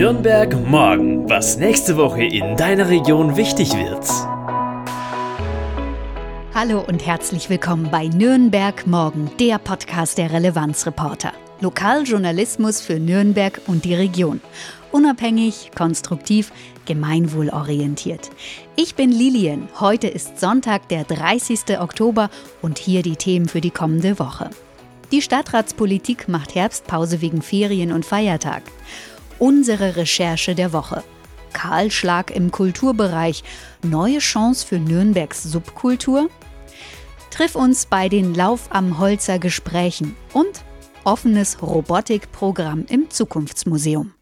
Nürnberg morgen, was nächste Woche in deiner Region wichtig wird. Hallo und herzlich willkommen bei Nürnberg morgen, der Podcast der Relevanzreporter. Lokaljournalismus für Nürnberg und die Region. Unabhängig, konstruktiv, gemeinwohlorientiert. Ich bin Lilien. Heute ist Sonntag, der 30. Oktober und hier die Themen für die kommende Woche. Die Stadtratspolitik macht Herbstpause wegen Ferien und Feiertag. Unsere Recherche der Woche. Kahlschlag im Kulturbereich. Neue Chance für Nürnbergs Subkultur? Triff uns bei den Lauf am Holzer Gesprächen und offenes Robotikprogramm im Zukunftsmuseum.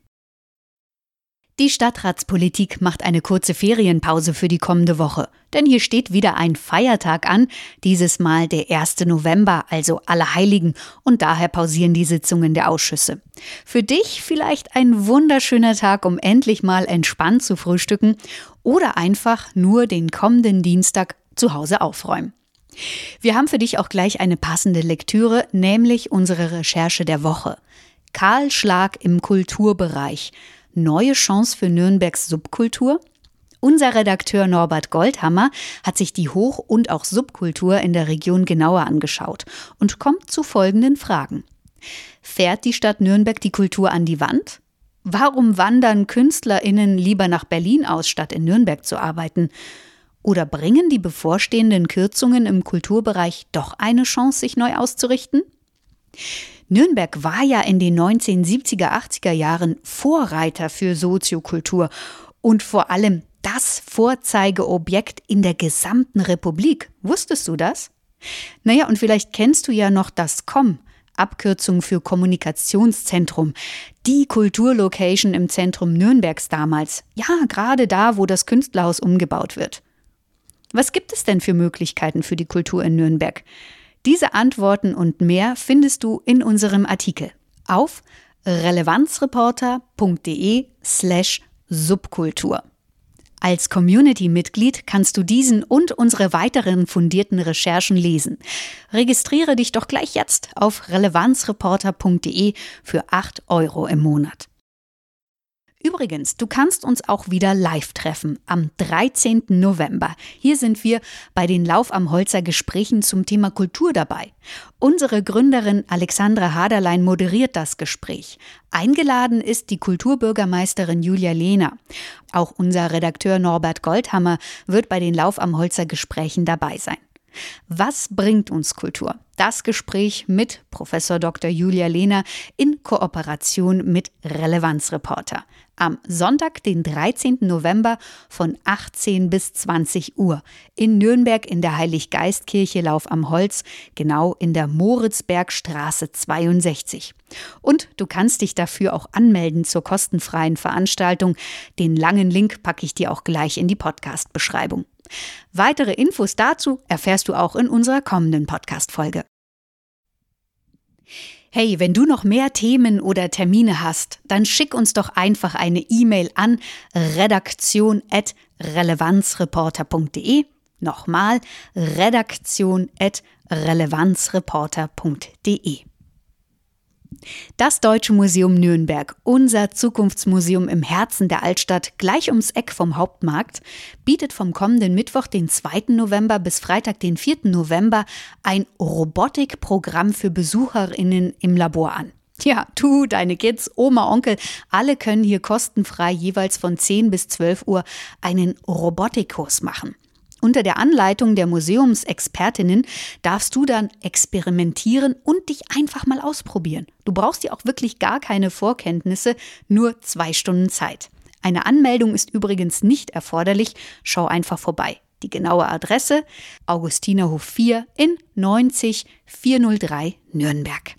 Die Stadtratspolitik macht eine kurze Ferienpause für die kommende Woche, denn hier steht wieder ein Feiertag an, dieses Mal der 1. November, also Allerheiligen, und daher pausieren die Sitzungen der Ausschüsse. Für dich vielleicht ein wunderschöner Tag, um endlich mal entspannt zu frühstücken oder einfach nur den kommenden Dienstag zu Hause aufräumen. Wir haben für dich auch gleich eine passende Lektüre, nämlich unsere Recherche der Woche. Karl Schlag im Kulturbereich – neue Chance für Nürnbergs Subkultur? Unser Redakteur Norbert Goldhammer hat sich die Hoch- und auch Subkultur in der Region genauer angeschaut und kommt zu folgenden Fragen. Fährt die Stadt Nürnberg die Kultur an die Wand? Warum wandern KünstlerInnen lieber nach Berlin aus, statt in Nürnberg zu arbeiten? Oder bringen die bevorstehenden Kürzungen im Kulturbereich doch eine Chance, sich neu auszurichten? Nürnberg war ja in den 1970er, 80er Jahren Vorreiter für Soziokultur und vor allem das Vorzeigeobjekt in der gesamten Republik. Wusstest du das? Naja, und vielleicht kennst du ja noch das COM, Abkürzung für Kommunikationszentrum, die Kulturlocation im Zentrum Nürnbergs damals. Ja, gerade da, wo das Künstlerhaus umgebaut wird. Was gibt es denn für Möglichkeiten für die Kultur in Nürnberg? Diese Antworten und mehr findest du in unserem Artikel auf relevanzreporter.de slash Subkultur. Als Community-Mitglied kannst du diesen und unsere weiteren fundierten Recherchen lesen. Registriere dich doch gleich jetzt auf relevanzreporter.de für 8 Euro im Monat. Übrigens, du kannst uns auch wieder live treffen am 13. November. Hier sind wir bei den Lauf am Holzer Gesprächen zum Thema Kultur dabei. Unsere Gründerin Alexandra Haderlein moderiert das Gespräch. Eingeladen ist die Kulturbürgermeisterin Julia Lehner. Auch unser Redakteur Norbert Goldhammer wird bei den Lauf am Holzer Gesprächen dabei sein. Was bringt uns Kultur? Das Gespräch mit Professor Dr. Julia Lehner in Kooperation mit Relevanzreporter am Sonntag, den 13. November von 18 bis 20 Uhr in Nürnberg in der Heiliggeistkirche Lauf am Holz, genau in der Moritzbergstraße 62. Und du kannst dich dafür auch anmelden zur kostenfreien Veranstaltung. Den langen Link packe ich dir auch gleich in die Podcast-Beschreibung. Weitere Infos dazu erfährst du auch in unserer kommenden Podcast-Folge. Hey, wenn du noch mehr Themen oder Termine hast, dann schick uns doch einfach eine E-Mail an redaktion.relevanzreporter.de. Nochmal redaktion.relevanzreporter.de. Das Deutsche Museum Nürnberg, unser Zukunftsmuseum im Herzen der Altstadt, gleich ums Eck vom Hauptmarkt, bietet vom kommenden Mittwoch, den 2. November bis Freitag, den 4. November, ein Robotikprogramm für BesucherInnen im Labor an. Tja, du, deine Kids, Oma, Onkel, alle können hier kostenfrei jeweils von 10 bis 12 Uhr einen Robotikkurs machen. Unter der Anleitung der Museumsexpertinnen darfst du dann experimentieren und dich einfach mal ausprobieren. Du brauchst dir auch wirklich gar keine Vorkenntnisse, nur zwei Stunden Zeit. Eine Anmeldung ist übrigens nicht erforderlich, schau einfach vorbei. Die genaue Adresse Augustinerhof 4 in 90 403 Nürnberg.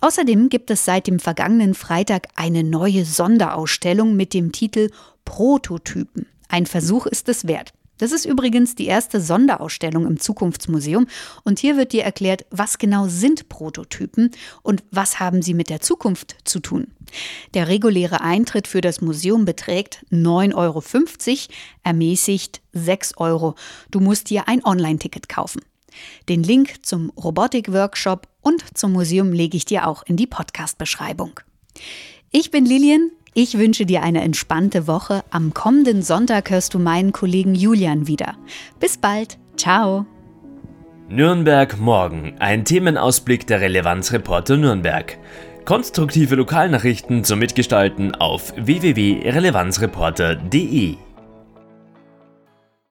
Außerdem gibt es seit dem vergangenen Freitag eine neue Sonderausstellung mit dem Titel Prototypen. Ein Versuch ist es wert. Das ist übrigens die erste Sonderausstellung im Zukunftsmuseum und hier wird dir erklärt, was genau sind Prototypen und was haben sie mit der Zukunft zu tun. Der reguläre Eintritt für das Museum beträgt 9,50 Euro, ermäßigt 6 Euro. Du musst dir ein Online-Ticket kaufen. Den Link zum Robotik-Workshop und zum Museum lege ich dir auch in die Podcast-Beschreibung. Ich bin Lilian, Ich wünsche dir eine entspannte Woche. Am kommenden Sonntag hörst du meinen Kollegen Julian wieder. Bis bald. Ciao. Nürnberg morgen. Ein Themenausblick der Relevanzreporter Nürnberg. Konstruktive Lokalnachrichten zum Mitgestalten auf www.relevanzreporter.de